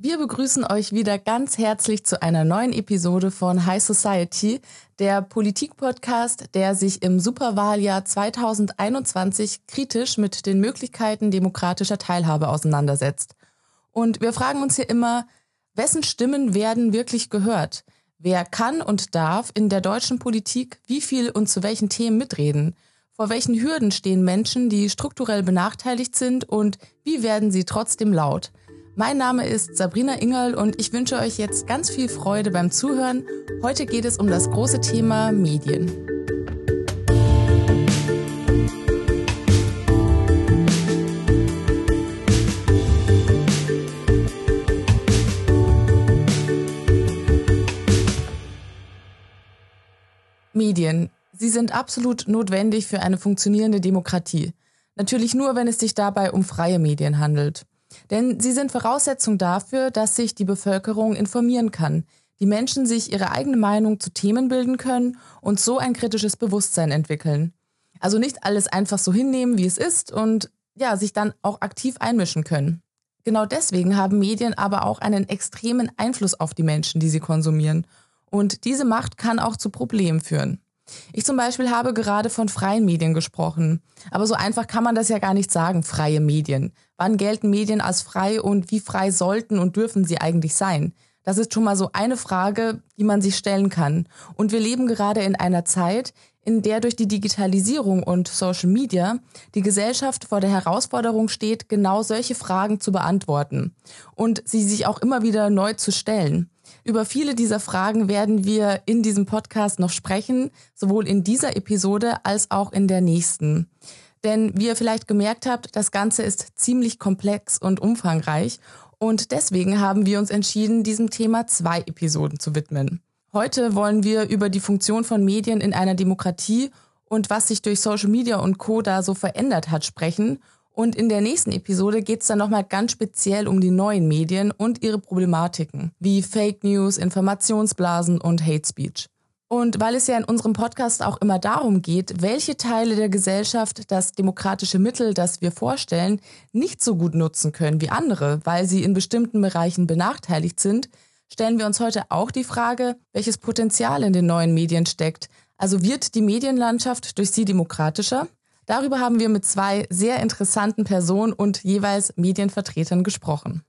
Wir begrüßen euch wieder ganz herzlich zu einer neuen Episode von High Society, der Politik-Podcast, der sich im Superwahljahr 2021 kritisch mit den Möglichkeiten demokratischer Teilhabe auseinandersetzt. Und wir fragen uns hier immer, wessen Stimmen werden wirklich gehört? Wer kann und darf in der deutschen Politik wie viel und zu welchen Themen mitreden? Vor welchen Hürden stehen Menschen, die strukturell benachteiligt sind und wie werden sie trotzdem laut? Mein Name ist Sabrina Ingerl und ich wünsche euch jetzt ganz viel Freude beim Zuhören. Heute geht es um das große Thema Medien. Medien. Sie sind absolut notwendig für eine funktionierende Demokratie. Natürlich nur, wenn es sich dabei um freie Medien handelt. Denn sie sind Voraussetzung dafür, dass sich die Bevölkerung informieren kann, die Menschen sich ihre eigene Meinung zu Themen bilden können und so ein kritisches Bewusstsein entwickeln. Also nicht alles einfach so hinnehmen, wie es ist und ja, sich dann auch aktiv einmischen können. Genau deswegen haben Medien aber auch einen extremen Einfluss auf die Menschen, die sie konsumieren. Und diese Macht kann auch zu Problemen führen. Ich zum Beispiel habe gerade von freien Medien gesprochen. Aber so einfach kann man das ja gar nicht sagen, freie Medien. Wann gelten Medien als frei und wie frei sollten und dürfen sie eigentlich sein? Das ist schon mal so eine Frage, die man sich stellen kann. Und wir leben gerade in einer Zeit, in der durch die Digitalisierung und Social Media die Gesellschaft vor der Herausforderung steht, genau solche Fragen zu beantworten und sie sich auch immer wieder neu zu stellen. Über viele dieser Fragen werden wir in diesem Podcast noch sprechen, sowohl in dieser Episode als auch in der nächsten. Denn wie ihr vielleicht gemerkt habt, das Ganze ist ziemlich komplex und umfangreich und deswegen haben wir uns entschieden, diesem Thema zwei Episoden zu widmen. Heute wollen wir über die Funktion von Medien in einer Demokratie und was sich durch Social Media und Co. da so verändert hat sprechen und in der nächsten Episode geht es dann nochmal ganz speziell um die neuen Medien und ihre Problematiken, wie Fake News, Informationsblasen und Hate Speech. Und weil es ja in unserem Podcast auch immer darum geht, welche Teile der Gesellschaft das demokratische Mittel, das wir vorstellen, nicht so gut nutzen können wie andere, weil sie in bestimmten Bereichen benachteiligt sind, stellen wir uns heute auch die Frage, welches Potenzial in den neuen Medien steckt. Also wird die Medienlandschaft durch sie demokratischer? Darüber haben wir mit zwei sehr interessanten Personen und jeweils Medienvertretern gesprochen.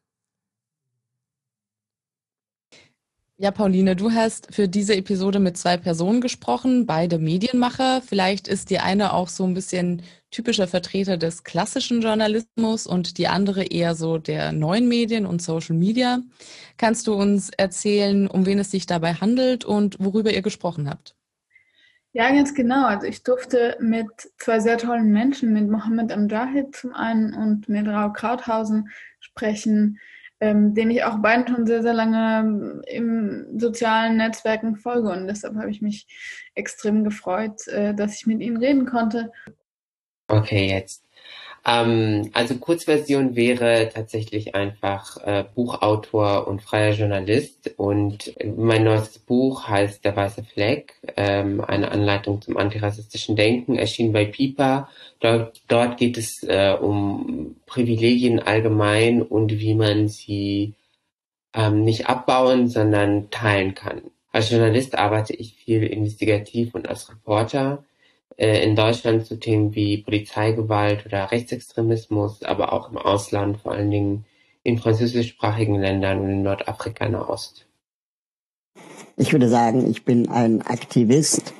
Ja, Pauline, du hast für diese Episode mit zwei Personen gesprochen, beide Medienmacher. Vielleicht ist die eine auch so ein bisschen typischer Vertreter des klassischen Journalismus und die andere eher so der neuen Medien und Social Media. Kannst du uns erzählen, um wen es sich dabei handelt und worüber ihr gesprochen habt? Ja, ganz genau. Also ich durfte mit zwei sehr tollen Menschen, mit Mohammed Amjahid zum einen und mit Rao Krauthausen sprechen, ähm, denen ich auch beiden schon sehr, sehr lange im sozialen Netzwerken folge. Und deshalb habe ich mich extrem gefreut, äh, dass ich mit ihnen reden konnte. Okay, jetzt ähm, also Kurzversion wäre tatsächlich einfach äh, Buchautor und freier Journalist und mein neues Buch heißt Der weiße Fleck, ähm, eine Anleitung zum antirassistischen Denken, erschien bei Pipa. Dort, dort geht es äh, um Privilegien allgemein und wie man sie ähm, nicht abbauen, sondern teilen kann. Als Journalist arbeite ich viel investigativ und als Reporter in Deutschland zu Themen wie Polizeigewalt oder Rechtsextremismus, aber auch im Ausland, vor allen Dingen in französischsprachigen Ländern und in Nordafrika Nahost. Ich würde sagen, ich bin ein Aktivist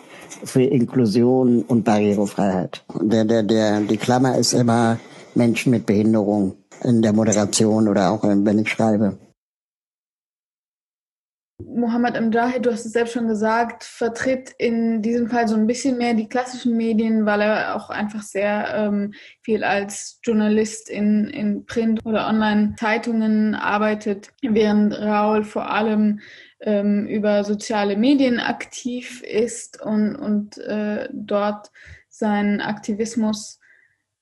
für Inklusion und Barrierefreiheit. Der, der, der, die Klammer ist immer Menschen mit Behinderung in der Moderation oder auch wenn ich schreibe. Mohammed Mjahid, du hast es selbst schon gesagt, vertritt in diesem Fall so ein bisschen mehr die klassischen Medien, weil er auch einfach sehr ähm, viel als Journalist in, in Print- oder Online-Zeitungen arbeitet, während Raul vor allem ähm, über soziale Medien aktiv ist und, und äh, dort seinen Aktivismus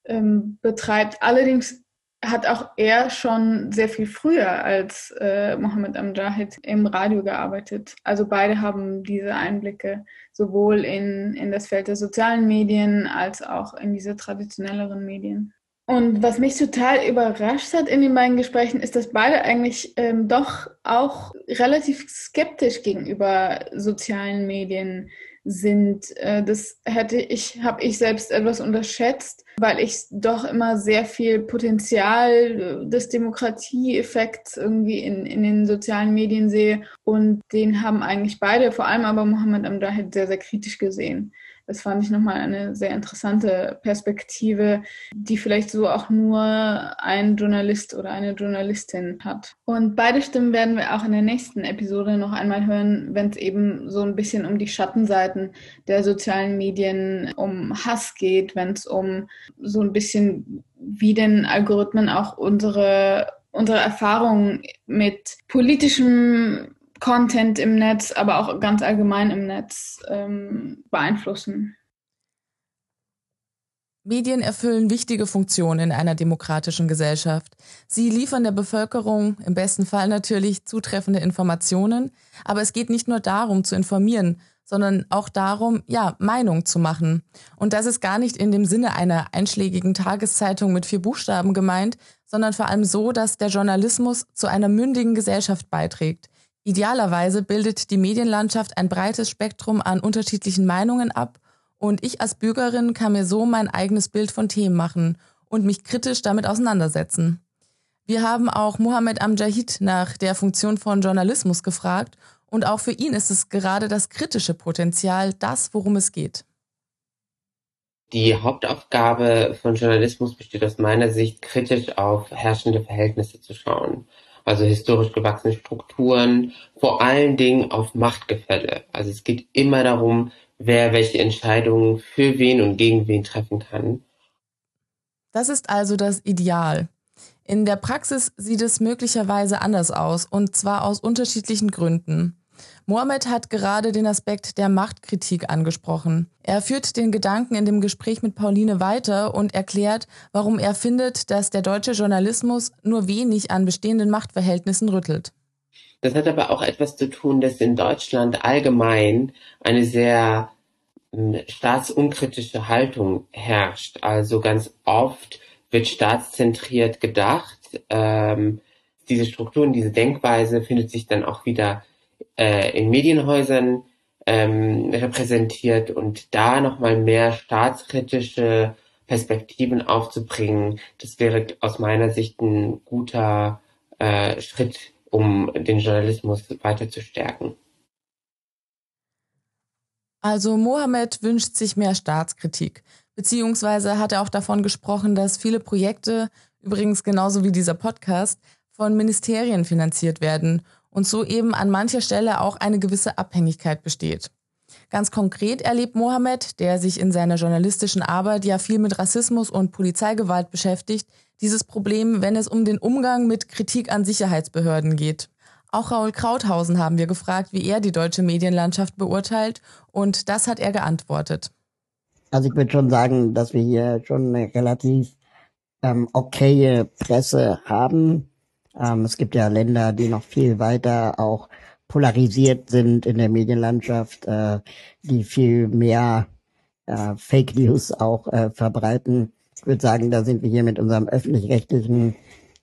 ähm, betreibt. Allerdings hat auch er schon sehr viel früher als äh, Mohammed Amjahid im Radio gearbeitet. Also beide haben diese Einblicke sowohl in, in das Feld der sozialen Medien als auch in diese traditionelleren Medien. Und was mich total überrascht hat in den beiden Gesprächen, ist, dass beide eigentlich ähm, doch auch relativ skeptisch gegenüber sozialen Medien sind. Äh, das hätte ich, habe ich selbst etwas unterschätzt, weil ich doch immer sehr viel Potenzial des Demokratieeffekts irgendwie in, in den sozialen Medien sehe. Und den haben eigentlich beide, vor allem aber Mohammed Amjahid, sehr, sehr kritisch gesehen. Das fand ich nochmal eine sehr interessante Perspektive, die vielleicht so auch nur ein Journalist oder eine Journalistin hat. Und beide Stimmen werden wir auch in der nächsten Episode noch einmal hören, wenn es eben so ein bisschen um die Schattenseiten der sozialen Medien, um Hass geht, wenn es um so ein bisschen, wie denn Algorithmen auch unsere unsere Erfahrungen mit politischem Content im Netz, aber auch ganz allgemein im Netz ähm, beeinflussen. Medien erfüllen wichtige Funktionen in einer demokratischen Gesellschaft. Sie liefern der Bevölkerung im besten Fall natürlich zutreffende Informationen, aber es geht nicht nur darum zu informieren, sondern auch darum, ja, Meinung zu machen. Und das ist gar nicht in dem Sinne einer einschlägigen Tageszeitung mit vier Buchstaben gemeint, sondern vor allem so, dass der Journalismus zu einer mündigen Gesellschaft beiträgt, Idealerweise bildet die Medienlandschaft ein breites Spektrum an unterschiedlichen Meinungen ab und ich als Bürgerin kann mir so mein eigenes Bild von Themen machen und mich kritisch damit auseinandersetzen. Wir haben auch Mohammed Amjahid nach der Funktion von Journalismus gefragt und auch für ihn ist es gerade das kritische Potenzial das, worum es geht. Die Hauptaufgabe von Journalismus besteht aus meiner Sicht, kritisch auf herrschende Verhältnisse zu schauen also historisch gewachsene Strukturen, vor allen Dingen auf Machtgefälle. Also es geht immer darum, wer welche Entscheidungen für wen und gegen wen treffen kann. Das ist also das Ideal. In der Praxis sieht es möglicherweise anders aus, und zwar aus unterschiedlichen Gründen. Mohammed hat gerade den Aspekt der Machtkritik angesprochen. Er führt den Gedanken in dem Gespräch mit Pauline weiter und erklärt, warum er findet, dass der deutsche Journalismus nur wenig an bestehenden Machtverhältnissen rüttelt. Das hat aber auch etwas zu tun, dass in Deutschland allgemein eine sehr hm, staatsunkritische Haltung herrscht. Also ganz oft wird staatszentriert gedacht. Ähm, diese Strukturen, diese Denkweise findet sich dann auch wieder äh, in Medienhäusern ähm, repräsentiert und da nochmal mehr staatskritische Perspektiven aufzubringen, das wäre aus meiner Sicht ein guter äh, Schritt, um den Journalismus weiter zu stärken. Also Mohammed wünscht sich mehr Staatskritik, beziehungsweise hat er auch davon gesprochen, dass viele Projekte, übrigens genauso wie dieser Podcast, von Ministerien finanziert werden und so eben an mancher Stelle auch eine gewisse Abhängigkeit besteht. Ganz konkret erlebt Mohammed, der sich in seiner journalistischen Arbeit ja viel mit Rassismus und Polizeigewalt beschäftigt, dieses Problem, wenn es um den Umgang mit Kritik an Sicherheitsbehörden geht. Auch Raul Krauthausen haben wir gefragt, wie er die deutsche Medienlandschaft beurteilt, und das hat er geantwortet. Also ich würde schon sagen, dass wir hier schon eine relativ ähm, okaye Presse haben. Ähm, es gibt ja Länder, die noch viel weiter auch polarisiert sind in der Medienlandschaft, äh, die viel mehr äh, Fake News auch äh, verbreiten. Ich würde sagen, da sind wir hier mit unserem öffentlich-rechtlichen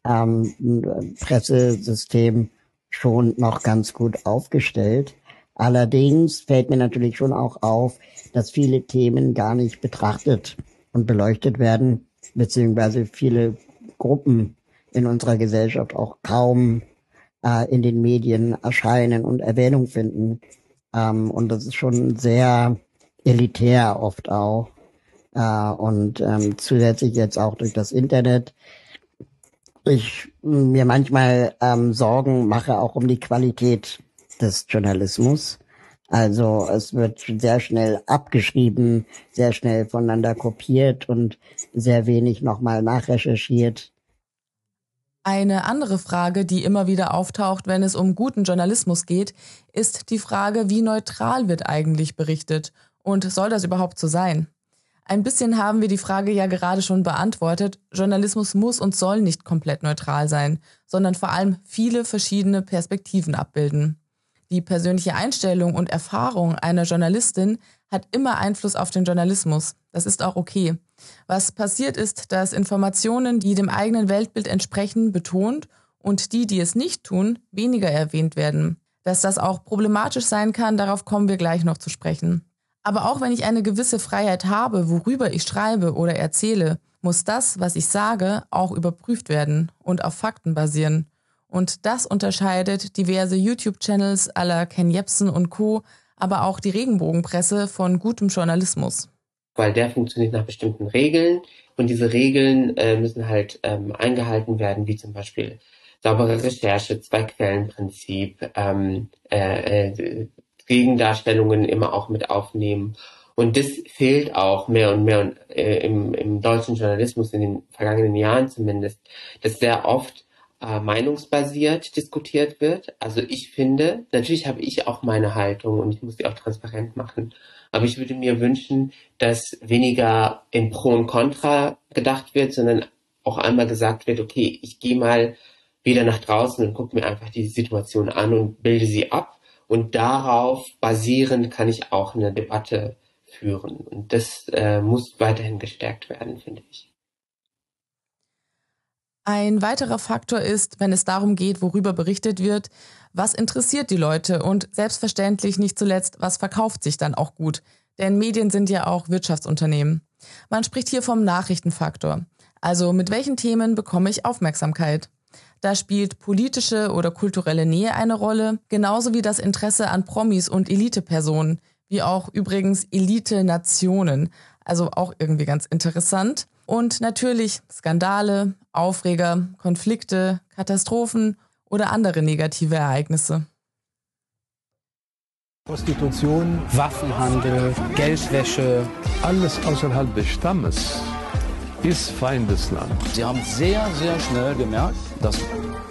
ähm, Pressesystem schon noch ganz gut aufgestellt. Allerdings fällt mir natürlich schon auch auf, dass viele Themen gar nicht betrachtet und beleuchtet werden, beziehungsweise viele Gruppen in unserer Gesellschaft auch kaum äh, in den Medien erscheinen und Erwähnung finden. Ähm, und das ist schon sehr elitär oft auch. Äh, und ähm, zusätzlich jetzt auch durch das Internet. Ich mir manchmal ähm, Sorgen mache auch um die Qualität des Journalismus. Also es wird sehr schnell abgeschrieben, sehr schnell voneinander kopiert und sehr wenig nochmal nachrecherchiert. Eine andere Frage, die immer wieder auftaucht, wenn es um guten Journalismus geht, ist die Frage, wie neutral wird eigentlich berichtet und soll das überhaupt so sein? Ein bisschen haben wir die Frage ja gerade schon beantwortet. Journalismus muss und soll nicht komplett neutral sein, sondern vor allem viele verschiedene Perspektiven abbilden. Die persönliche Einstellung und Erfahrung einer Journalistin hat immer Einfluss auf den Journalismus. Das ist auch okay. Was passiert ist, dass Informationen, die dem eigenen Weltbild entsprechen, betont und die, die es nicht tun, weniger erwähnt werden. Dass das auch problematisch sein kann, darauf kommen wir gleich noch zu sprechen. Aber auch wenn ich eine gewisse Freiheit habe, worüber ich schreibe oder erzähle, muss das, was ich sage, auch überprüft werden und auf Fakten basieren. Und das unterscheidet diverse YouTube-Channels aller Ken Jebsen und Co., aber auch die Regenbogenpresse von gutem Journalismus. Weil der funktioniert nach bestimmten Regeln und diese Regeln äh, müssen halt ähm, eingehalten werden, wie zum Beispiel saubere Recherche, Zwei-Quellen-Prinzip, ähm, äh, äh, Gegendarstellungen immer auch mit aufnehmen. Und das fehlt auch mehr und mehr äh, im, im deutschen Journalismus in den vergangenen Jahren zumindest, dass sehr oft äh, meinungsbasiert diskutiert wird. Also ich finde, natürlich habe ich auch meine Haltung und ich muss die auch transparent machen. Aber ich würde mir wünschen, dass weniger in Pro und Contra gedacht wird, sondern auch einmal gesagt wird, okay, ich gehe mal wieder nach draußen und gucke mir einfach die Situation an und bilde sie ab. Und darauf basierend kann ich auch eine Debatte führen. Und das äh, muss weiterhin gestärkt werden, finde ich. Ein weiterer Faktor ist, wenn es darum geht, worüber berichtet wird, was interessiert die Leute und selbstverständlich nicht zuletzt, was verkauft sich dann auch gut. Denn Medien sind ja auch Wirtschaftsunternehmen. Man spricht hier vom Nachrichtenfaktor. Also mit welchen Themen bekomme ich Aufmerksamkeit? Da spielt politische oder kulturelle Nähe eine Rolle, genauso wie das Interesse an Promis und Elitepersonen, wie auch übrigens Elite-Nationen. Also auch irgendwie ganz interessant. Und natürlich Skandale, Aufreger, Konflikte, Katastrophen oder andere negative Ereignisse. Prostitution, Waffenhandel, Geldwäsche. Alles außerhalb des Stammes ist Feindesland. Sie haben sehr, sehr schnell gemerkt, dass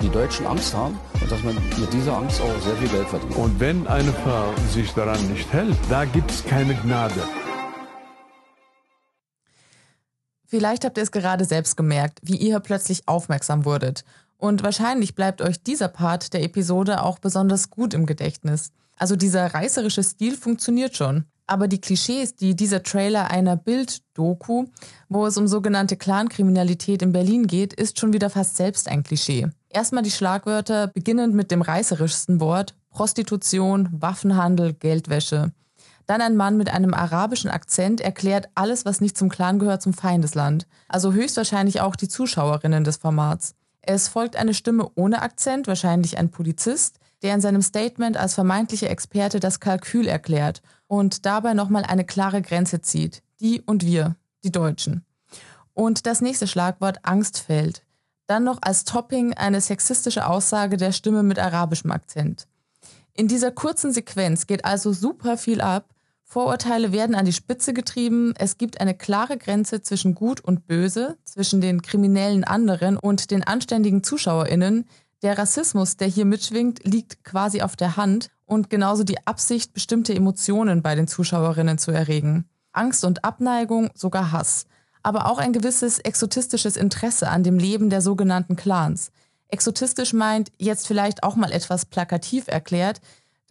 die Deutschen Angst haben und dass man mit dieser Angst auch sehr viel Geld verdient. Und wenn eine Frau sich daran nicht hält, da gibt es keine Gnade. Vielleicht habt ihr es gerade selbst gemerkt, wie ihr plötzlich aufmerksam wurdet. Und wahrscheinlich bleibt euch dieser Part der Episode auch besonders gut im Gedächtnis. Also dieser reißerische Stil funktioniert schon. Aber die Klischees, die dieser Trailer einer Bild-Doku, wo es um sogenannte Clankriminalität in Berlin geht, ist schon wieder fast selbst ein Klischee. Erstmal die Schlagwörter, beginnend mit dem reißerischsten Wort Prostitution, Waffenhandel, Geldwäsche. Dann ein Mann mit einem arabischen Akzent erklärt alles, was nicht zum Clan gehört, zum Feindesland. Also höchstwahrscheinlich auch die Zuschauerinnen des Formats. Es folgt eine Stimme ohne Akzent, wahrscheinlich ein Polizist, der in seinem Statement als vermeintlicher Experte das Kalkül erklärt und dabei nochmal eine klare Grenze zieht. Die und wir, die Deutschen. Und das nächste Schlagwort Angst fällt. Dann noch als Topping eine sexistische Aussage der Stimme mit arabischem Akzent. In dieser kurzen Sequenz geht also super viel ab Vorurteile werden an die Spitze getrieben. Es gibt eine klare Grenze zwischen Gut und Böse, zwischen den kriminellen anderen und den anständigen Zuschauerinnen. Der Rassismus, der hier mitschwingt, liegt quasi auf der Hand und genauso die Absicht, bestimmte Emotionen bei den Zuschauerinnen zu erregen. Angst und Abneigung, sogar Hass. Aber auch ein gewisses exotistisches Interesse an dem Leben der sogenannten Clans. Exotistisch meint, jetzt vielleicht auch mal etwas plakativ erklärt,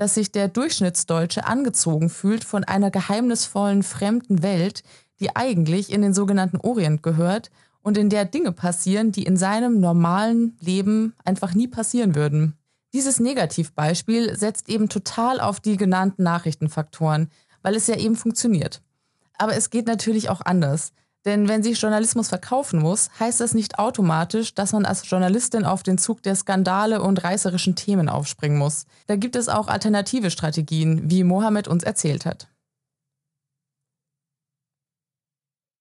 dass sich der Durchschnittsdeutsche angezogen fühlt von einer geheimnisvollen fremden Welt, die eigentlich in den sogenannten Orient gehört und in der Dinge passieren, die in seinem normalen Leben einfach nie passieren würden. Dieses Negativbeispiel setzt eben total auf die genannten Nachrichtenfaktoren, weil es ja eben funktioniert. Aber es geht natürlich auch anders. Denn wenn sich Journalismus verkaufen muss, heißt das nicht automatisch, dass man als Journalistin auf den Zug der Skandale und reißerischen Themen aufspringen muss. Da gibt es auch alternative Strategien, wie Mohammed uns erzählt hat.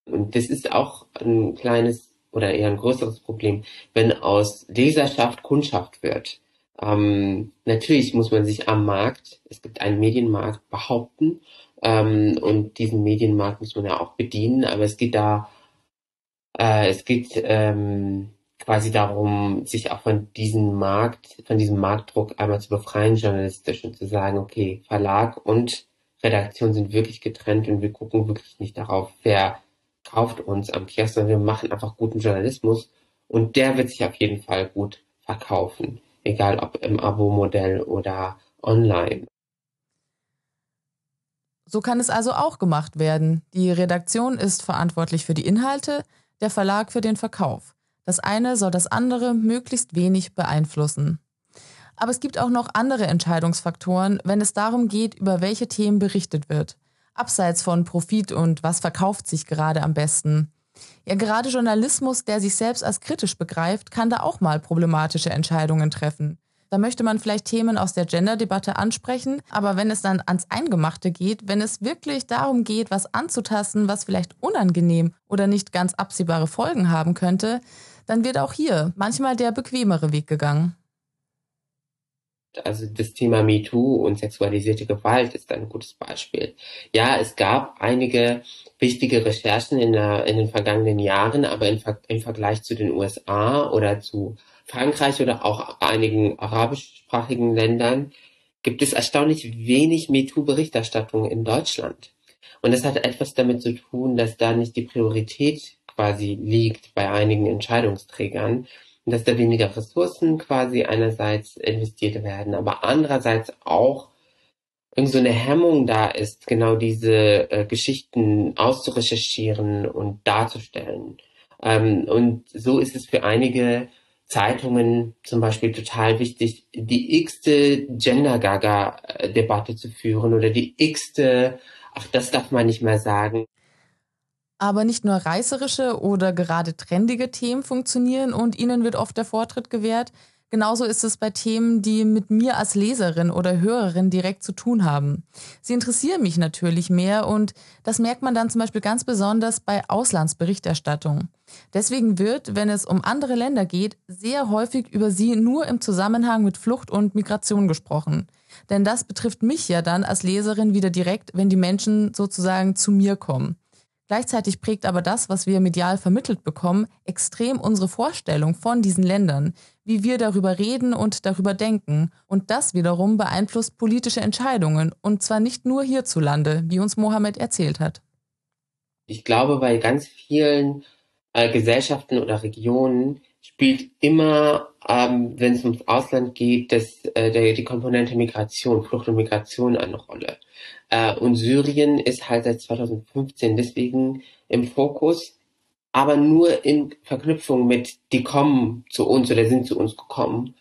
Und das ist auch ein kleines oder eher ein größeres Problem, wenn aus Leserschaft Kundschaft wird. Ähm, natürlich muss man sich am Markt, es gibt einen Medienmarkt, behaupten ähm, und diesen Medienmarkt muss man ja auch bedienen, aber es geht da, äh, es geht ähm, quasi darum, sich auch von diesem Markt, von diesem Marktdruck einmal zu befreien, journalistisch und zu sagen, okay, Verlag und Redaktion sind wirklich getrennt und wir gucken wirklich nicht darauf, wer kauft uns am Kiosk, sondern wir machen einfach guten Journalismus und der wird sich auf jeden Fall gut verkaufen, egal ob im Abo-Modell oder online. So kann es also auch gemacht werden. Die Redaktion ist verantwortlich für die Inhalte, der Verlag für den Verkauf. Das eine soll das andere möglichst wenig beeinflussen. Aber es gibt auch noch andere Entscheidungsfaktoren, wenn es darum geht, über welche Themen berichtet wird. Abseits von Profit und was verkauft sich gerade am besten. Ja, gerade Journalismus, der sich selbst als kritisch begreift, kann da auch mal problematische Entscheidungen treffen. Da möchte man vielleicht Themen aus der Gender-Debatte ansprechen, aber wenn es dann ans Eingemachte geht, wenn es wirklich darum geht, was anzutasten, was vielleicht unangenehm oder nicht ganz absehbare Folgen haben könnte, dann wird auch hier manchmal der bequemere Weg gegangen. Also das Thema MeToo und sexualisierte Gewalt ist ein gutes Beispiel. Ja, es gab einige wichtige Recherchen in, der, in den vergangenen Jahren, aber im, im Vergleich zu den USA oder zu Frankreich oder auch einigen arabischsprachigen Ländern gibt es erstaunlich wenig MeToo-Berichterstattung in Deutschland. Und das hat etwas damit zu tun, dass da nicht die Priorität quasi liegt bei einigen Entscheidungsträgern und dass da weniger Ressourcen quasi einerseits investiert werden, aber andererseits auch irgend so eine Hemmung da ist, genau diese äh, Geschichten auszurecherchieren und darzustellen. Ähm, und so ist es für einige Zeitungen zum Beispiel total wichtig, die x-te Gender-Gaga-Debatte zu führen oder die x-te, ach, das darf man nicht mehr sagen. Aber nicht nur reißerische oder gerade trendige Themen funktionieren und ihnen wird oft der Vortritt gewährt. Genauso ist es bei Themen, die mit mir als Leserin oder Hörerin direkt zu tun haben. Sie interessieren mich natürlich mehr und das merkt man dann zum Beispiel ganz besonders bei Auslandsberichterstattung. Deswegen wird, wenn es um andere Länder geht, sehr häufig über sie nur im Zusammenhang mit Flucht und Migration gesprochen. Denn das betrifft mich ja dann als Leserin wieder direkt, wenn die Menschen sozusagen zu mir kommen. Gleichzeitig prägt aber das, was wir medial vermittelt bekommen, extrem unsere Vorstellung von diesen Ländern, wie wir darüber reden und darüber denken. Und das wiederum beeinflusst politische Entscheidungen, und zwar nicht nur hierzulande, wie uns Mohammed erzählt hat. Ich glaube, bei ganz vielen äh, Gesellschaften oder Regionen spielt immer, ähm, wenn es ums Ausland geht, das, äh, der, die Komponente Migration, Flucht und Migration eine Rolle. Äh, und Syrien ist halt seit 2015 deswegen im Fokus, aber nur in Verknüpfung mit, die kommen zu uns oder sind zu uns gekommen.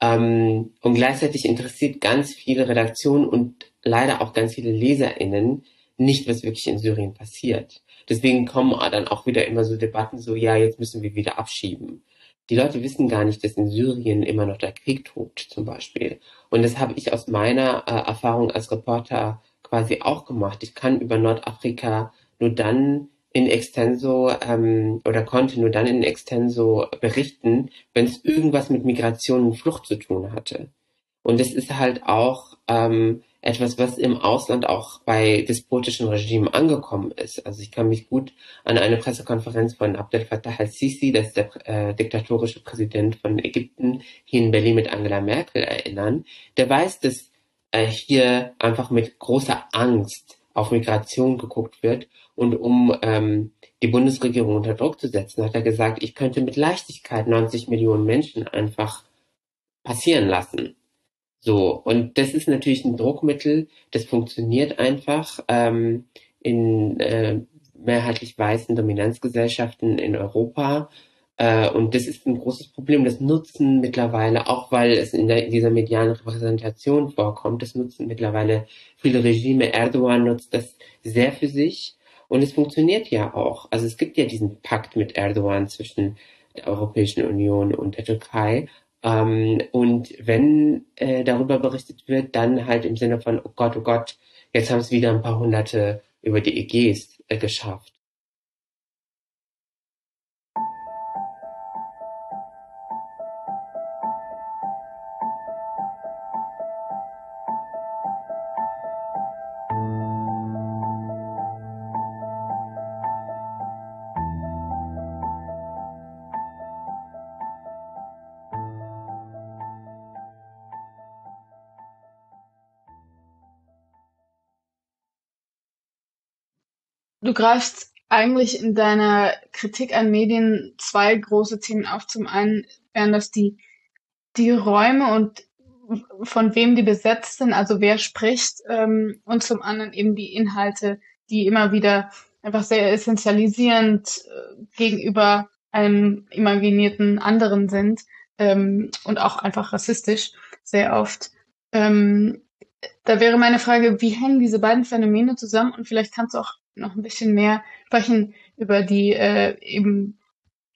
Ähm, und gleichzeitig interessiert ganz viele Redaktionen und leider auch ganz viele LeserInnen nicht, was wirklich in Syrien passiert. Deswegen kommen dann auch wieder immer so Debatten so, ja, jetzt müssen wir wieder abschieben. Die Leute wissen gar nicht, dass in Syrien immer noch der Krieg tobt, zum Beispiel. Und das habe ich aus meiner äh, Erfahrung als Reporter quasi auch gemacht. Ich kann über Nordafrika nur dann in extenso ähm, oder konnte nur dann in extenso berichten, wenn es irgendwas mit Migration und Flucht zu tun hatte. Und es ist halt auch ähm, etwas, was im Ausland auch bei despotischen Regimen angekommen ist. Also ich kann mich gut an eine Pressekonferenz von Abdel Fattah al-Sisi, das ist der äh, diktatorische Präsident von Ägypten, hier in Berlin mit Angela Merkel erinnern. Der weiß, dass hier einfach mit großer Angst auf Migration geguckt wird und um ähm, die Bundesregierung unter Druck zu setzen, hat er gesagt, ich könnte mit Leichtigkeit 90 Millionen Menschen einfach passieren lassen. So, und das ist natürlich ein Druckmittel, das funktioniert einfach ähm, in äh, mehrheitlich weißen Dominanzgesellschaften in Europa. Äh, und das ist ein großes Problem. Das nutzen mittlerweile, auch weil es in, der, in dieser medialen Repräsentation vorkommt, das nutzen mittlerweile viele Regime. Erdogan nutzt das sehr für sich. Und es funktioniert ja auch. Also es gibt ja diesen Pakt mit Erdogan zwischen der Europäischen Union und der Türkei. Ähm, und wenn äh, darüber berichtet wird, dann halt im Sinne von, oh Gott, oh Gott, jetzt haben es wieder ein paar Hunderte über die Ägäis äh, geschafft. Du greifst eigentlich in deiner Kritik an Medien zwei große Themen auf. Zum einen wären das die, die Räume und von wem die besetzt sind, also wer spricht, ähm, und zum anderen eben die Inhalte, die immer wieder einfach sehr essentialisierend äh, gegenüber einem imaginierten anderen sind ähm, und auch einfach rassistisch sehr oft. Ähm, da wäre meine Frage, wie hängen diese beiden Phänomene zusammen? Und vielleicht kannst du auch noch ein bisschen mehr sprechen über die äh, eben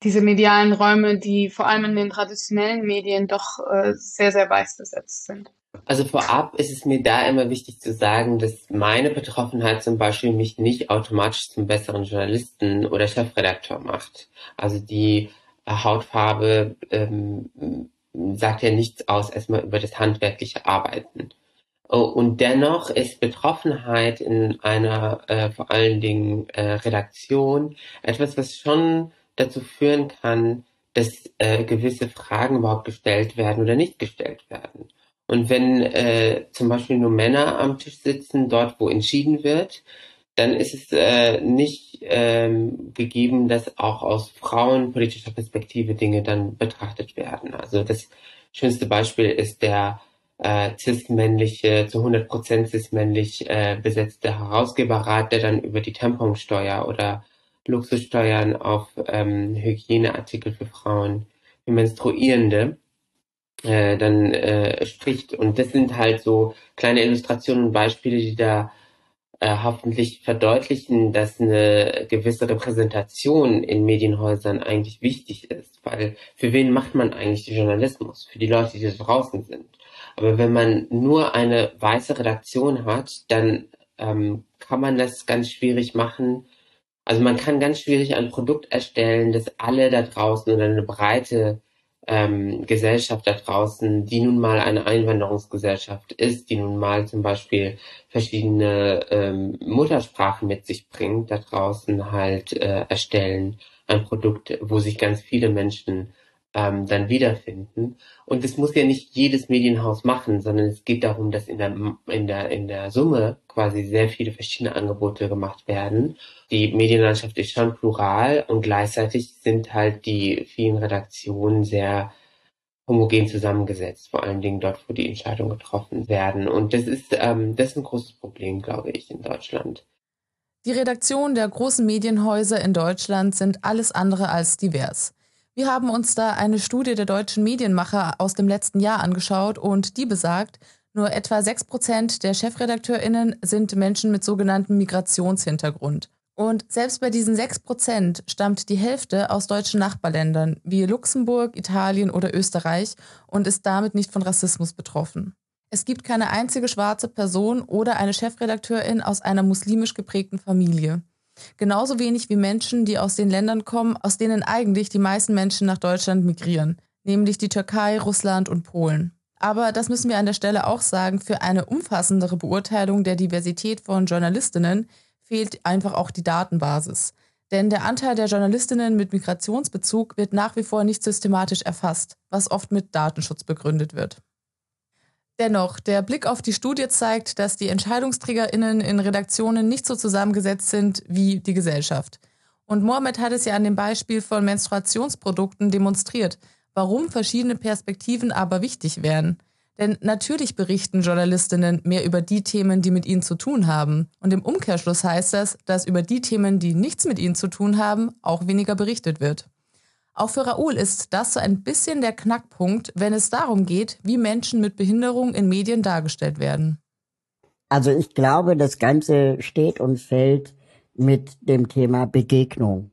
diese medialen Räume, die vor allem in den traditionellen Medien doch äh, sehr, sehr weiß besetzt sind. Also vorab ist es mir da immer wichtig zu sagen, dass meine Betroffenheit zum Beispiel mich nicht automatisch zum besseren Journalisten oder Chefredakteur macht. Also die äh, Hautfarbe ähm, sagt ja nichts aus erstmal über das handwerkliche Arbeiten. Oh, und dennoch ist Betroffenheit in einer äh, vor allen Dingen äh, Redaktion etwas, was schon dazu führen kann, dass äh, gewisse Fragen überhaupt gestellt werden oder nicht gestellt werden. Und wenn äh, zum Beispiel nur Männer am Tisch sitzen, dort wo entschieden wird, dann ist es äh, nicht ähm, gegeben, dass auch aus frauenpolitischer Perspektive Dinge dann betrachtet werden. Also das schönste Beispiel ist der äh, cis-männliche, zu 100% cis-männlich äh, besetzte Herausgeberrat, der dann über die Tamponsteuer oder Luxussteuern auf ähm, Hygieneartikel für Frauen, für Menstruierende, äh, dann äh, spricht. Und das sind halt so kleine Illustrationen und Beispiele, die da äh, hoffentlich verdeutlichen, dass eine gewisse Repräsentation in Medienhäusern eigentlich wichtig ist. Weil für wen macht man eigentlich Journalismus? Für die Leute, die da draußen sind. Aber wenn man nur eine weiße Redaktion hat, dann ähm, kann man das ganz schwierig machen, also man kann ganz schwierig ein Produkt erstellen, das alle da draußen oder eine breite ähm, Gesellschaft da draußen, die nun mal eine Einwanderungsgesellschaft ist, die nun mal zum Beispiel verschiedene ähm, Muttersprachen mit sich bringt, da draußen halt äh, erstellen. Ein Produkt, wo sich ganz viele Menschen ähm, dann wiederfinden. Und es muss ja nicht jedes Medienhaus machen, sondern es geht darum, dass in der, in der, in der Summe quasi sehr viele verschiedene Angebote gemacht werden. Die Medienlandschaft ist schon plural und gleichzeitig sind halt die vielen Redaktionen sehr homogen zusammengesetzt, vor allen Dingen dort, wo die Entscheidungen getroffen werden. Und das ist, ähm, das ist ein großes Problem, glaube ich, in Deutschland. Die Redaktionen der großen Medienhäuser in Deutschland sind alles andere als divers. Wir haben uns da eine Studie der deutschen Medienmacher aus dem letzten Jahr angeschaut und die besagt, nur etwa 6 Prozent der ChefredakteurInnen sind Menschen mit sogenanntem Migrationshintergrund. Und selbst bei diesen 6 Prozent stammt die Hälfte aus deutschen Nachbarländern wie Luxemburg, Italien oder Österreich und ist damit nicht von Rassismus betroffen. Es gibt keine einzige schwarze Person oder eine Chefredakteurin aus einer muslimisch geprägten Familie. Genauso wenig wie Menschen, die aus den Ländern kommen, aus denen eigentlich die meisten Menschen nach Deutschland migrieren, nämlich die Türkei, Russland und Polen. Aber das müssen wir an der Stelle auch sagen, für eine umfassendere Beurteilung der Diversität von Journalistinnen fehlt einfach auch die Datenbasis. Denn der Anteil der Journalistinnen mit Migrationsbezug wird nach wie vor nicht systematisch erfasst, was oft mit Datenschutz begründet wird. Dennoch, der Blick auf die Studie zeigt, dass die EntscheidungsträgerInnen in Redaktionen nicht so zusammengesetzt sind wie die Gesellschaft. Und Mohamed hat es ja an dem Beispiel von Menstruationsprodukten demonstriert, warum verschiedene Perspektiven aber wichtig wären. Denn natürlich berichten Journalistinnen mehr über die Themen, die mit ihnen zu tun haben. Und im Umkehrschluss heißt das, dass über die Themen, die nichts mit ihnen zu tun haben, auch weniger berichtet wird. Auch für Raoul ist das so ein bisschen der Knackpunkt, wenn es darum geht, wie Menschen mit Behinderung in Medien dargestellt werden. Also ich glaube, das Ganze steht und fällt mit dem Thema Begegnung.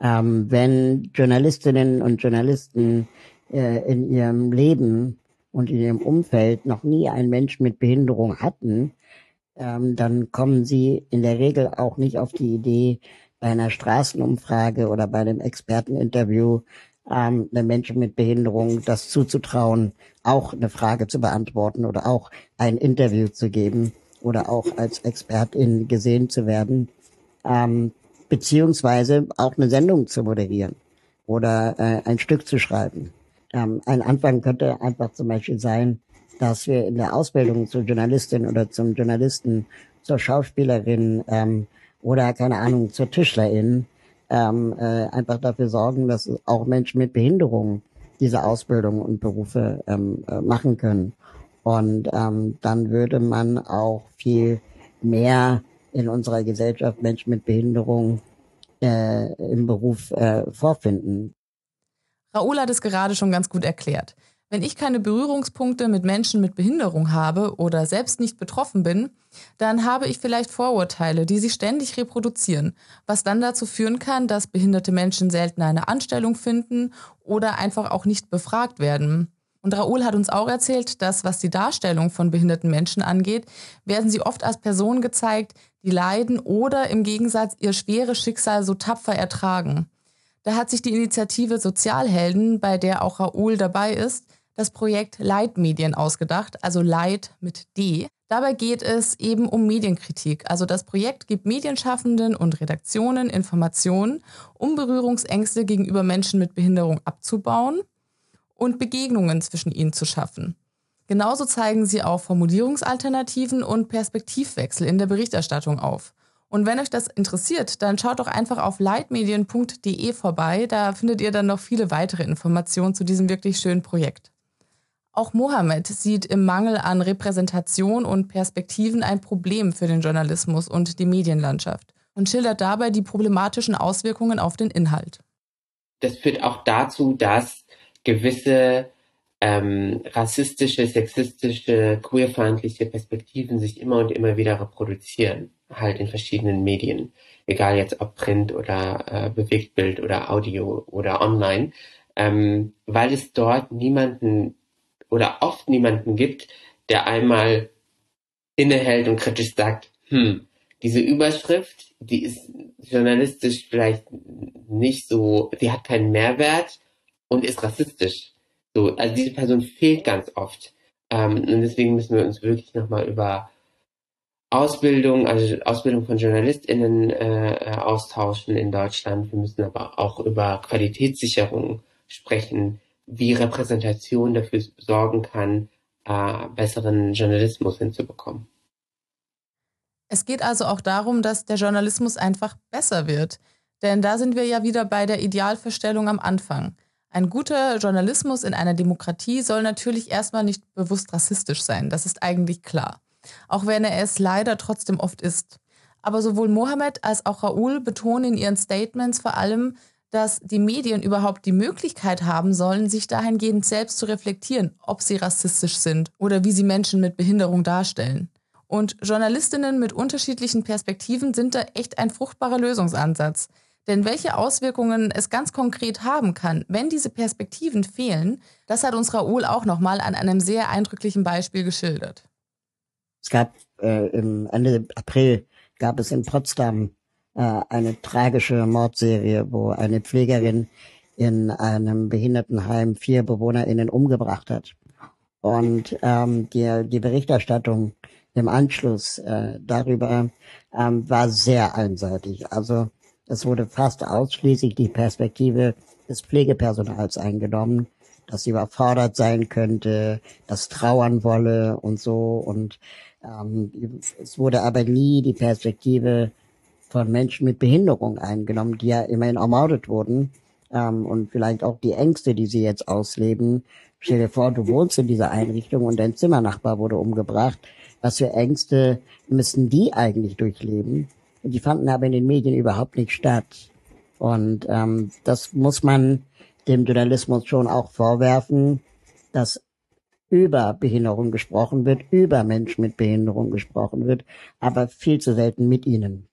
Ähm, wenn Journalistinnen und Journalisten äh, in ihrem Leben und in ihrem Umfeld noch nie einen Menschen mit Behinderung hatten, ähm, dann kommen sie in der Regel auch nicht auf die Idee, bei einer Straßenumfrage oder bei einem Experteninterview ähm, einem Menschen mit Behinderung das zuzutrauen, auch eine Frage zu beantworten oder auch ein Interview zu geben oder auch als Expertin gesehen zu werden, ähm, beziehungsweise auch eine Sendung zu moderieren oder äh, ein Stück zu schreiben. Ähm, ein Anfang könnte einfach zum Beispiel sein, dass wir in der Ausbildung zur Journalistin oder zum Journalisten, zur Schauspielerin ähm, oder keine Ahnung zur Tischlerin ähm, äh, einfach dafür sorgen, dass auch Menschen mit Behinderungen diese Ausbildung und Berufe ähm, äh, machen können. Und ähm, dann würde man auch viel mehr in unserer Gesellschaft Menschen mit Behinderung äh, im Beruf äh, vorfinden. Raoul hat es gerade schon ganz gut erklärt. Wenn ich keine Berührungspunkte mit Menschen mit Behinderung habe oder selbst nicht betroffen bin, dann habe ich vielleicht Vorurteile, die sich ständig reproduzieren, was dann dazu führen kann, dass behinderte Menschen selten eine Anstellung finden oder einfach auch nicht befragt werden. Und Raoul hat uns auch erzählt, dass was die Darstellung von behinderten Menschen angeht, werden sie oft als Personen gezeigt, die leiden oder im Gegensatz ihr schweres Schicksal so tapfer ertragen. Da hat sich die Initiative Sozialhelden, bei der auch Raoul dabei ist, das Projekt Leitmedien ausgedacht, also Leit mit D. Dabei geht es eben um Medienkritik. Also das Projekt gibt Medienschaffenden und Redaktionen Informationen, um Berührungsängste gegenüber Menschen mit Behinderung abzubauen und Begegnungen zwischen ihnen zu schaffen. Genauso zeigen sie auch Formulierungsalternativen und Perspektivwechsel in der Berichterstattung auf. Und wenn euch das interessiert, dann schaut doch einfach auf leitmedien.de vorbei. Da findet ihr dann noch viele weitere Informationen zu diesem wirklich schönen Projekt. Auch Mohammed sieht im Mangel an Repräsentation und Perspektiven ein Problem für den Journalismus und die Medienlandschaft und schildert dabei die problematischen Auswirkungen auf den Inhalt. Das führt auch dazu, dass gewisse ähm, rassistische, sexistische, queerfeindliche Perspektiven sich immer und immer wieder reproduzieren, halt in verschiedenen Medien, egal jetzt ob Print oder äh, Bewegtbild oder Audio oder online, ähm, weil es dort niemanden oder oft niemanden gibt, der einmal innehält und kritisch sagt, hm, diese Überschrift, die ist journalistisch vielleicht nicht so, sie hat keinen Mehrwert und ist rassistisch. So, also diese Person fehlt ganz oft. Ähm, und deswegen müssen wir uns wirklich nochmal über Ausbildung, also Ausbildung von JournalistInnen äh, austauschen in Deutschland. Wir müssen aber auch über Qualitätssicherung sprechen, wie Repräsentation dafür sorgen kann, äh, besseren Journalismus hinzubekommen. Es geht also auch darum, dass der Journalismus einfach besser wird. Denn da sind wir ja wieder bei der Idealvorstellung am Anfang. Ein guter Journalismus in einer Demokratie soll natürlich erstmal nicht bewusst rassistisch sein, das ist eigentlich klar. Auch wenn er es leider trotzdem oft ist. Aber sowohl Mohammed als auch Raoul betonen in ihren Statements vor allem, dass die Medien überhaupt die Möglichkeit haben sollen, sich dahingehend selbst zu reflektieren, ob sie rassistisch sind oder wie sie Menschen mit Behinderung darstellen. Und Journalistinnen mit unterschiedlichen Perspektiven sind da echt ein fruchtbarer Lösungsansatz. Denn welche Auswirkungen es ganz konkret haben kann, wenn diese Perspektiven fehlen, das hat uns Raoul auch nochmal an einem sehr eindrücklichen Beispiel geschildert. Es gab äh, im Ende April gab es in Potsdam eine tragische Mordserie, wo eine Pflegerin in einem Behindertenheim vier BewohnerInnen umgebracht hat. Und ähm, die, die Berichterstattung im Anschluss äh, darüber ähm, war sehr einseitig. Also es wurde fast ausschließlich die Perspektive des Pflegepersonals eingenommen, dass sie überfordert sein könnte, das trauern wolle und so. Und ähm, es wurde aber nie die Perspektive von Menschen mit Behinderung eingenommen, die ja immerhin ermordet wurden. Ähm, und vielleicht auch die Ängste, die sie jetzt ausleben. Stell dir vor, du wohnst in dieser Einrichtung und dein Zimmernachbar wurde umgebracht. Was für Ängste müssen die eigentlich durchleben? Die fanden aber in den Medien überhaupt nicht statt. Und ähm, das muss man dem Journalismus schon auch vorwerfen, dass über Behinderung gesprochen wird, über Menschen mit Behinderung gesprochen wird, aber viel zu selten mit ihnen.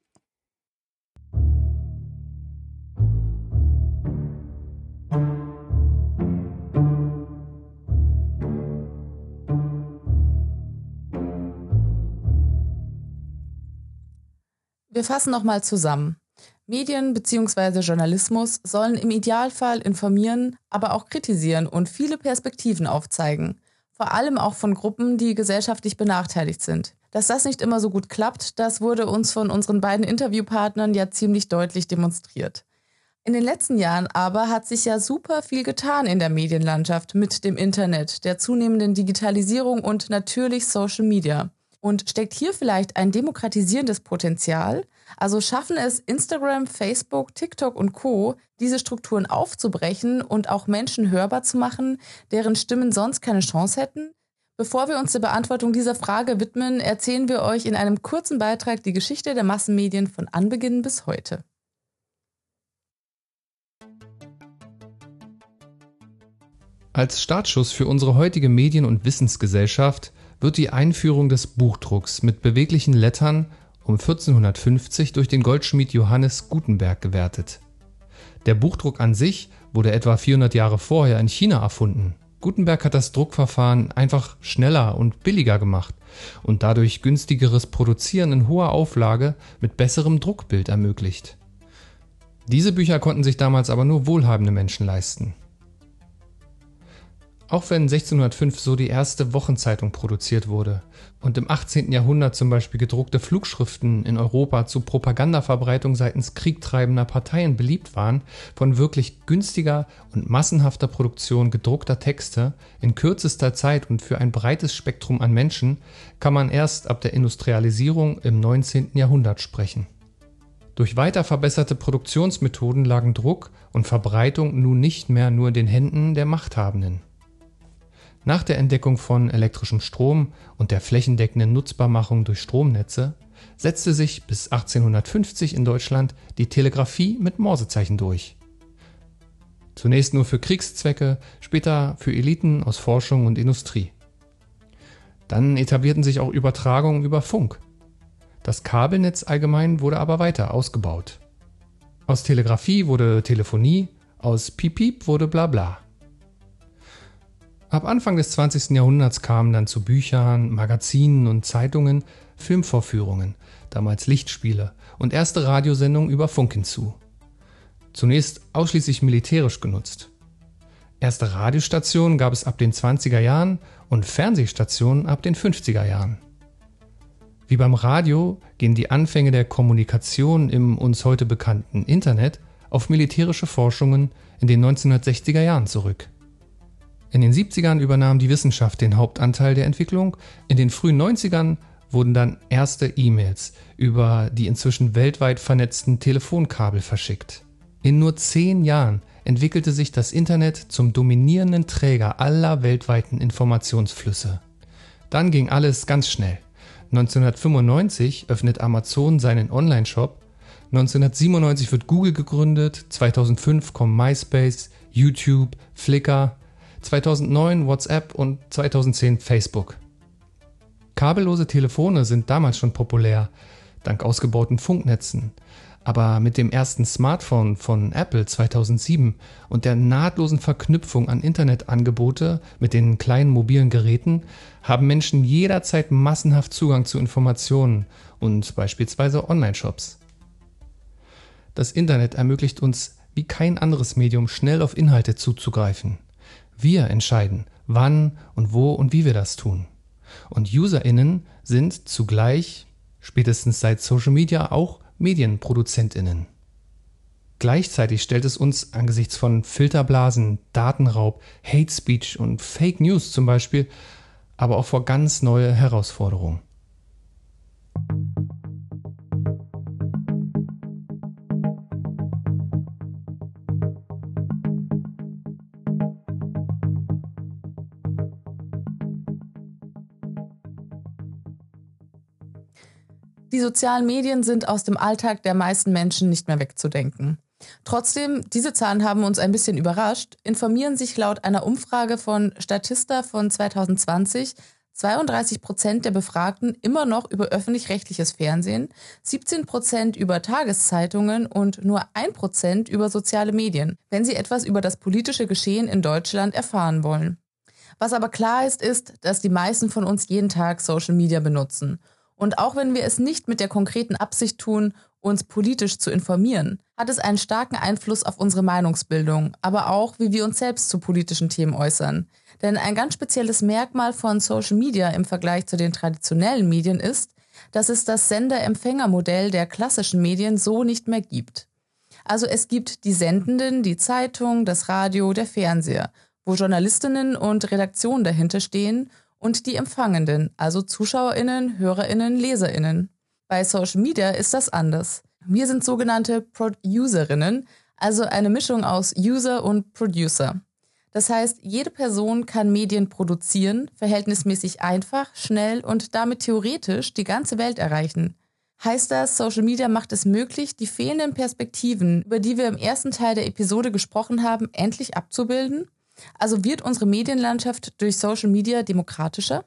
Wir fassen nochmal zusammen. Medien bzw. Journalismus sollen im Idealfall informieren, aber auch kritisieren und viele Perspektiven aufzeigen. Vor allem auch von Gruppen, die gesellschaftlich benachteiligt sind. Dass das nicht immer so gut klappt, das wurde uns von unseren beiden Interviewpartnern ja ziemlich deutlich demonstriert. In den letzten Jahren aber hat sich ja super viel getan in der Medienlandschaft mit dem Internet, der zunehmenden Digitalisierung und natürlich Social Media. Und steckt hier vielleicht ein demokratisierendes Potenzial? Also schaffen es Instagram, Facebook, TikTok und Co, diese Strukturen aufzubrechen und auch Menschen hörbar zu machen, deren Stimmen sonst keine Chance hätten? Bevor wir uns der Beantwortung dieser Frage widmen, erzählen wir euch in einem kurzen Beitrag die Geschichte der Massenmedien von Anbeginn bis heute. Als Startschuss für unsere heutige Medien- und Wissensgesellschaft wird die Einführung des Buchdrucks mit beweglichen Lettern um 1450 durch den Goldschmied Johannes Gutenberg gewertet. Der Buchdruck an sich wurde etwa 400 Jahre vorher in China erfunden. Gutenberg hat das Druckverfahren einfach schneller und billiger gemacht und dadurch günstigeres Produzieren in hoher Auflage mit besserem Druckbild ermöglicht. Diese Bücher konnten sich damals aber nur wohlhabende Menschen leisten. Auch wenn 1605 so die erste Wochenzeitung produziert wurde und im 18. Jahrhundert zum Beispiel gedruckte Flugschriften in Europa zu Propagandaverbreitung seitens kriegtreibender Parteien beliebt waren, von wirklich günstiger und massenhafter Produktion gedruckter Texte in kürzester Zeit und für ein breites Spektrum an Menschen, kann man erst ab der Industrialisierung im 19. Jahrhundert sprechen. Durch weiter verbesserte Produktionsmethoden lagen Druck und Verbreitung nun nicht mehr nur in den Händen der Machthabenden. Nach der Entdeckung von elektrischem Strom und der flächendeckenden Nutzbarmachung durch Stromnetze setzte sich bis 1850 in Deutschland die Telegrafie mit Morsezeichen durch. Zunächst nur für Kriegszwecke, später für Eliten aus Forschung und Industrie. Dann etablierten sich auch Übertragungen über Funk. Das Kabelnetz allgemein wurde aber weiter ausgebaut. Aus Telegrafie wurde Telefonie, aus Piep Piep wurde Blabla. Ab Anfang des 20. Jahrhunderts kamen dann zu Büchern, Magazinen und Zeitungen Filmvorführungen, damals Lichtspiele und erste Radiosendungen über Funk hinzu. Zunächst ausschließlich militärisch genutzt. Erste Radiostationen gab es ab den 20er Jahren und Fernsehstationen ab den 50er Jahren. Wie beim Radio gehen die Anfänge der Kommunikation im uns heute bekannten Internet auf militärische Forschungen in den 1960er Jahren zurück. In den 70ern übernahm die Wissenschaft den Hauptanteil der Entwicklung. In den frühen 90ern wurden dann erste E-Mails über die inzwischen weltweit vernetzten Telefonkabel verschickt. In nur zehn Jahren entwickelte sich das Internet zum dominierenden Träger aller weltweiten Informationsflüsse. Dann ging alles ganz schnell. 1995 öffnet Amazon seinen Online-Shop, 1997 wird Google gegründet, 2005 kommen MySpace, YouTube, Flickr, 2009 WhatsApp und 2010 Facebook. Kabellose Telefone sind damals schon populär, dank ausgebauten Funknetzen. Aber mit dem ersten Smartphone von Apple 2007 und der nahtlosen Verknüpfung an Internetangebote mit den kleinen mobilen Geräten haben Menschen jederzeit massenhaft Zugang zu Informationen und beispielsweise Online-Shops. Das Internet ermöglicht uns wie kein anderes Medium schnell auf Inhalte zuzugreifen. Wir entscheiden, wann und wo und wie wir das tun. Und UserInnen sind zugleich, spätestens seit Social Media, auch MedienproduzentInnen. Gleichzeitig stellt es uns angesichts von Filterblasen, Datenraub, Hate Speech und Fake News zum Beispiel, aber auch vor ganz neue Herausforderungen. Die sozialen Medien sind aus dem Alltag der meisten Menschen nicht mehr wegzudenken. Trotzdem, diese Zahlen haben uns ein bisschen überrascht, informieren sich laut einer Umfrage von Statista von 2020 32 Prozent der Befragten immer noch über öffentlich-rechtliches Fernsehen, 17 Prozent über Tageszeitungen und nur ein Prozent über soziale Medien, wenn sie etwas über das politische Geschehen in Deutschland erfahren wollen. Was aber klar ist, ist, dass die meisten von uns jeden Tag Social Media benutzen und auch wenn wir es nicht mit der konkreten Absicht tun, uns politisch zu informieren, hat es einen starken Einfluss auf unsere Meinungsbildung, aber auch, wie wir uns selbst zu politischen Themen äußern. Denn ein ganz spezielles Merkmal von Social Media im Vergleich zu den traditionellen Medien ist, dass es das Sender-Empfänger-Modell der klassischen Medien so nicht mehr gibt. Also es gibt die Sendenden, die Zeitung, das Radio, der Fernseher, wo Journalistinnen und Redaktionen dahinter stehen und die Empfangenden, also Zuschauerinnen, Hörerinnen, Leserinnen. Bei Social Media ist das anders. Wir sind sogenannte Producerinnen, also eine Mischung aus User und Producer. Das heißt, jede Person kann Medien produzieren, verhältnismäßig einfach, schnell und damit theoretisch die ganze Welt erreichen. Heißt das, Social Media macht es möglich, die fehlenden Perspektiven, über die wir im ersten Teil der Episode gesprochen haben, endlich abzubilden? Also wird unsere Medienlandschaft durch Social Media demokratischer?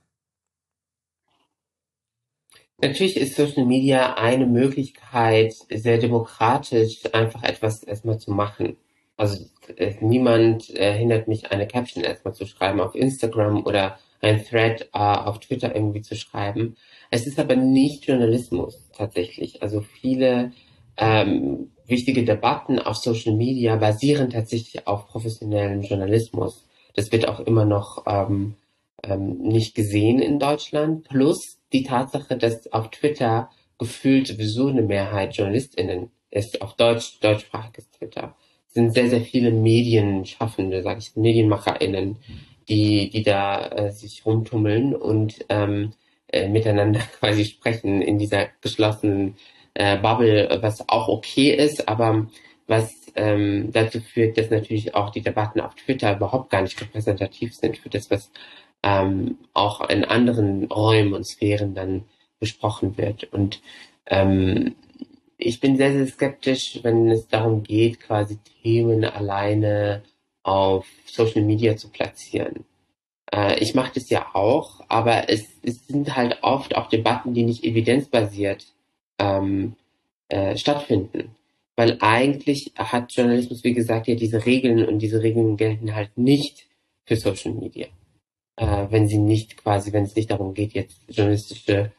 Natürlich ist Social Media eine Möglichkeit, sehr demokratisch einfach etwas erstmal zu machen. Also äh, niemand äh, hindert mich, eine Caption erstmal zu schreiben auf Instagram oder ein Thread äh, auf Twitter irgendwie zu schreiben. Es ist aber nicht Journalismus tatsächlich. Also viele ähm, wichtige Debatten auf Social Media basieren tatsächlich auf professionellem Journalismus. Das wird auch immer noch ähm, ähm, nicht gesehen in Deutschland. Plus die Tatsache, dass auf Twitter gefühlt sowieso eine Mehrheit JournalistInnen ist, auf Deutsch, deutschsprachiges Twitter, sind sehr, sehr viele Medienschaffende, sage ich, MedienmacherInnen, die, die da äh, sich rumtummeln und ähm, äh, miteinander quasi sprechen in dieser geschlossenen äh, Bubble, was auch okay ist, aber was ähm, dazu führt, dass natürlich auch die Debatten auf Twitter überhaupt gar nicht repräsentativ sind für das, was ähm, auch in anderen Räumen und Sphären dann besprochen wird. Und ähm, ich bin sehr, sehr skeptisch, wenn es darum geht, quasi Themen alleine auf Social Media zu platzieren. Äh, ich mache das ja auch, aber es, es sind halt oft auch Debatten, die nicht evidenzbasiert ähm, äh, stattfinden. Weil eigentlich hat Journalismus, wie gesagt, ja diese Regeln und diese Regeln gelten halt nicht für Social Media äh, wenn sie nicht quasi, wenn es nicht darum geht, jetzt journalistische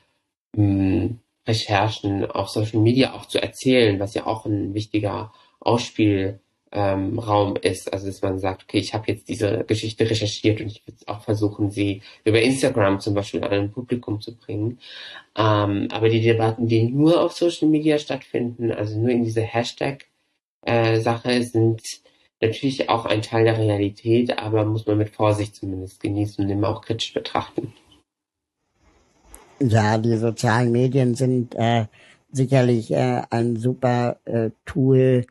mh, hm, Recherchen auf Social Media auch zu erzählen, was ja auch ein wichtiger Ausspielraum ähm, ist. Also dass man sagt, okay, ich habe jetzt diese Geschichte recherchiert und ich würde auch versuchen, sie über Instagram zum Beispiel an ein Publikum zu bringen. Ähm, aber die Debatten, die nur auf Social Media stattfinden, also nur in dieser Hashtag-Sache, äh, sind natürlich auch ein Teil der Realität, aber muss man mit Vorsicht zumindest genießen und immer auch kritisch betrachten. Ja, die sozialen Medien sind äh, sicherlich äh, ein super äh, Tool,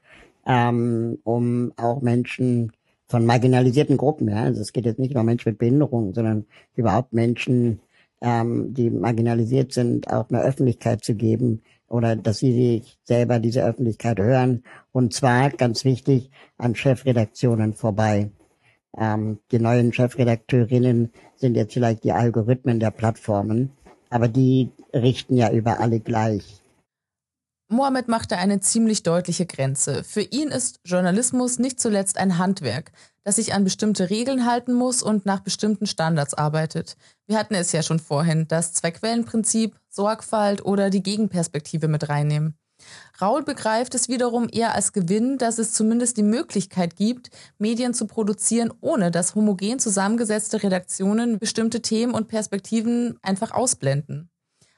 ähm, um auch Menschen von marginalisierten Gruppen, ja, also es geht jetzt nicht nur um Menschen mit Behinderung, sondern überhaupt Menschen, ähm, die marginalisiert sind, auch eine Öffentlichkeit zu geben, oder dass sie sich selber diese Öffentlichkeit hören. Und zwar, ganz wichtig, an Chefredaktionen vorbei. Ähm, die neuen Chefredakteurinnen sind jetzt vielleicht die Algorithmen der Plattformen, aber die richten ja über alle gleich. Mohammed machte eine ziemlich deutliche Grenze. Für ihn ist Journalismus nicht zuletzt ein Handwerk, das sich an bestimmte Regeln halten muss und nach bestimmten Standards arbeitet. Wir hatten es ja schon vorhin, das Zweckwellenprinzip, Sorgfalt oder die Gegenperspektive mit reinnehmen. Raul begreift es wiederum eher als Gewinn, dass es zumindest die Möglichkeit gibt, Medien zu produzieren, ohne dass homogen zusammengesetzte Redaktionen bestimmte Themen und Perspektiven einfach ausblenden.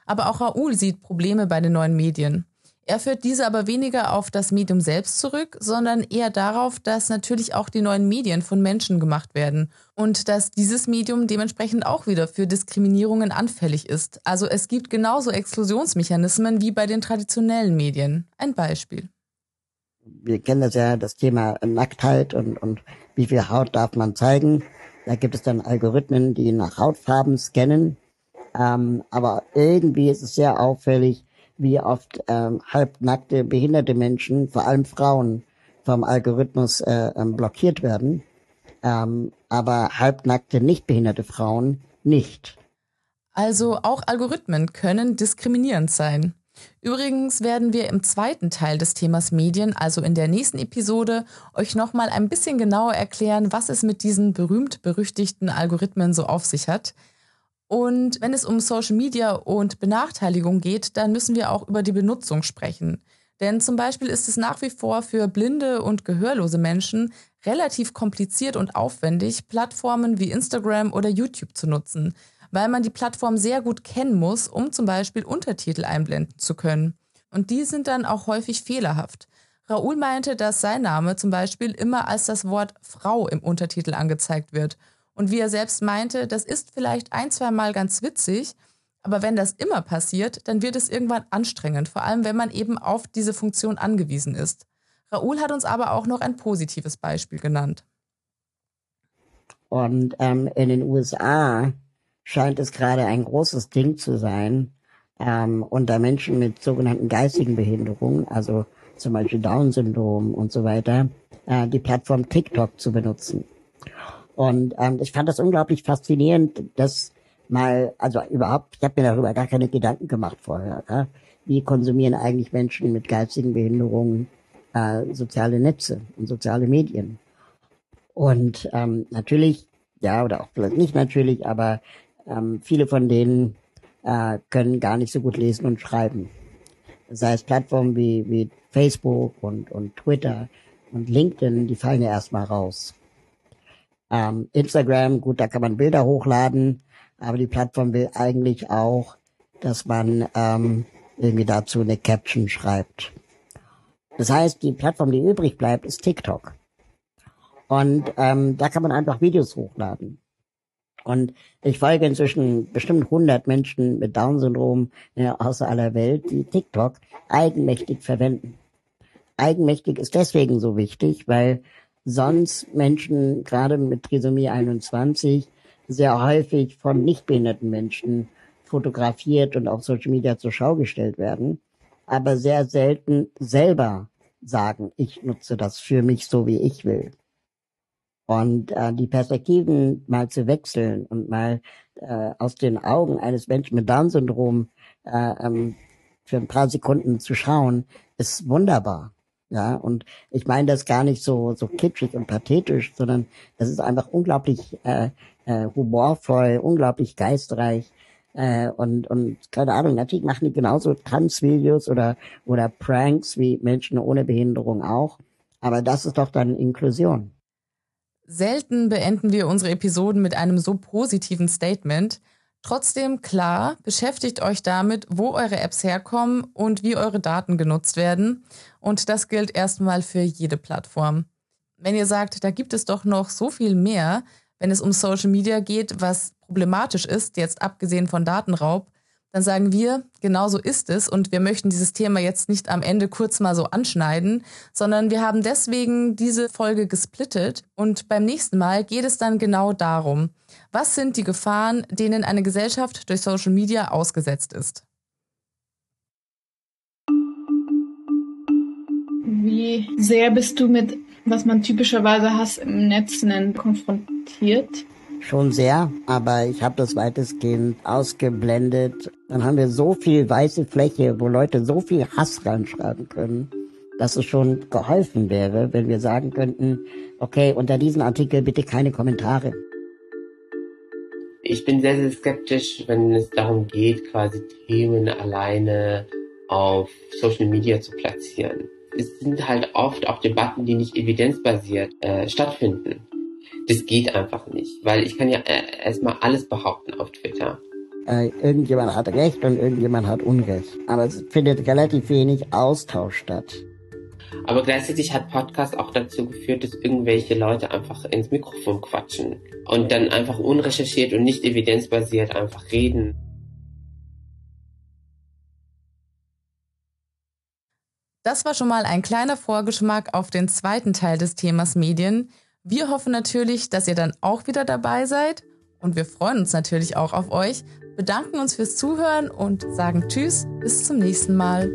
Aber auch Raoul sieht Probleme bei den neuen Medien. Er führt diese aber weniger auf das Medium selbst zurück, sondern eher darauf, dass natürlich auch die neuen Medien von Menschen gemacht werden und dass dieses Medium dementsprechend auch wieder für Diskriminierungen anfällig ist. Also es gibt genauso Exklusionsmechanismen wie bei den traditionellen Medien. Ein Beispiel. Wir kennen das ja, das Thema Nacktheit und, und wie viel Haut darf man zeigen. Da gibt es dann Algorithmen, die nach Hautfarben scannen. Ähm, aber irgendwie ist es sehr auffällig, wie oft ähm, halbnackte behinderte Menschen, vor allem Frauen, vom Algorithmus äh, ähm, blockiert werden, ähm, aber halbnackte nicht behinderte Frauen nicht. Also auch Algorithmen können diskriminierend sein. Übrigens werden wir im zweiten Teil des Themas Medien, also in der nächsten Episode, euch nochmal ein bisschen genauer erklären, was es mit diesen berühmt-berüchtigten Algorithmen so auf sich hat. Und wenn es um Social Media und Benachteiligung geht, dann müssen wir auch über die Benutzung sprechen. Denn zum Beispiel ist es nach wie vor für blinde und gehörlose Menschen relativ kompliziert und aufwendig, Plattformen wie Instagram oder YouTube zu nutzen, weil man die Plattform sehr gut kennen muss, um zum Beispiel Untertitel einblenden zu können. Und die sind dann auch häufig fehlerhaft. Raoul meinte, dass sein Name zum Beispiel immer als das Wort Frau im Untertitel angezeigt wird und wie er selbst meinte, das ist vielleicht ein, zwei Mal ganz witzig, aber wenn das immer passiert, dann wird es irgendwann anstrengend, vor allem wenn man eben auf diese Funktion angewiesen ist. Raoul hat uns aber auch noch ein positives Beispiel genannt. Und ähm, in den USA scheint es gerade ein großes Ding zu sein, ähm, unter Menschen mit sogenannten geistigen Behinderungen, also zum Beispiel Down-Syndrom und so weiter, äh, die Plattform TikTok zu benutzen. Und ähm, ich fand das unglaublich faszinierend, dass mal, also überhaupt, ich habe mir darüber gar keine Gedanken gemacht vorher. Ja? Wie konsumieren eigentlich Menschen mit geistigen Behinderungen äh, soziale Netze und soziale Medien? Und ähm, natürlich, ja, oder auch vielleicht nicht natürlich, aber ähm, viele von denen äh, können gar nicht so gut lesen und schreiben. Sei es Plattformen wie, wie Facebook und, und Twitter und LinkedIn, die fallen ja erstmal raus. Ähm, Instagram, gut, da kann man Bilder hochladen, aber die Plattform will eigentlich auch, dass man ähm, irgendwie dazu eine Caption schreibt. Das heißt, die Plattform, die übrig bleibt, ist TikTok. Und ähm, da kann man einfach Videos hochladen. Und ich folge inzwischen bestimmt 100 Menschen mit Down-Syndrom äh, außer aller Welt, die TikTok eigenmächtig verwenden. Eigenmächtig ist deswegen so wichtig, weil sonst Menschen, gerade mit Trisomie 21, sehr häufig von nichtbehinderten Menschen fotografiert und auf Social Media zur Schau gestellt werden, aber sehr selten selber sagen, ich nutze das für mich so, wie ich will. Und äh, die Perspektiven mal zu wechseln und mal äh, aus den Augen eines Menschen mit Down-Syndrom äh, ähm, für ein paar Sekunden zu schauen, ist wunderbar. Ja, und ich meine das gar nicht so, so kitschig und pathetisch, sondern das ist einfach unglaublich äh, äh, humorvoll, unglaublich geistreich. Äh, und, und keine Ahnung, natürlich machen die genauso Tanzvideos oder, oder Pranks wie Menschen ohne Behinderung auch. Aber das ist doch dann Inklusion. Selten beenden wir unsere Episoden mit einem so positiven Statement. Trotzdem klar, beschäftigt euch damit, wo eure Apps herkommen und wie eure Daten genutzt werden. Und das gilt erstmal für jede Plattform. Wenn ihr sagt, da gibt es doch noch so viel mehr, wenn es um Social Media geht, was problematisch ist, jetzt abgesehen von Datenraub, dann sagen wir, genau so ist es und wir möchten dieses Thema jetzt nicht am Ende kurz mal so anschneiden, sondern wir haben deswegen diese Folge gesplittet und beim nächsten Mal geht es dann genau darum, was sind die Gefahren, denen eine Gesellschaft durch Social Media ausgesetzt ist. Wie sehr bist du mit, was man typischerweise Hass im Netz nennt, konfrontiert? schon sehr, aber ich habe das weitestgehend ausgeblendet. Dann haben wir so viel weiße Fläche, wo Leute so viel Hass reinschreiben können, dass es schon geholfen wäre, wenn wir sagen könnten, okay, unter diesen Artikel bitte keine Kommentare. Ich bin sehr, sehr skeptisch, wenn es darum geht, quasi Themen alleine auf Social Media zu platzieren. Es sind halt oft auch Debatten, die nicht evidenzbasiert äh, stattfinden. Das geht einfach nicht, weil ich kann ja äh, erstmal alles behaupten auf Twitter. Äh, irgendjemand hat Recht und irgendjemand hat Unrecht. Aber es findet relativ wenig Austausch statt. Aber gleichzeitig hat Podcast auch dazu geführt, dass irgendwelche Leute einfach ins Mikrofon quatschen und dann einfach unrecherchiert und nicht evidenzbasiert einfach reden. Das war schon mal ein kleiner Vorgeschmack auf den zweiten Teil des Themas Medien. Wir hoffen natürlich, dass ihr dann auch wieder dabei seid und wir freuen uns natürlich auch auf euch, bedanken uns fürs Zuhören und sagen Tschüss, bis zum nächsten Mal.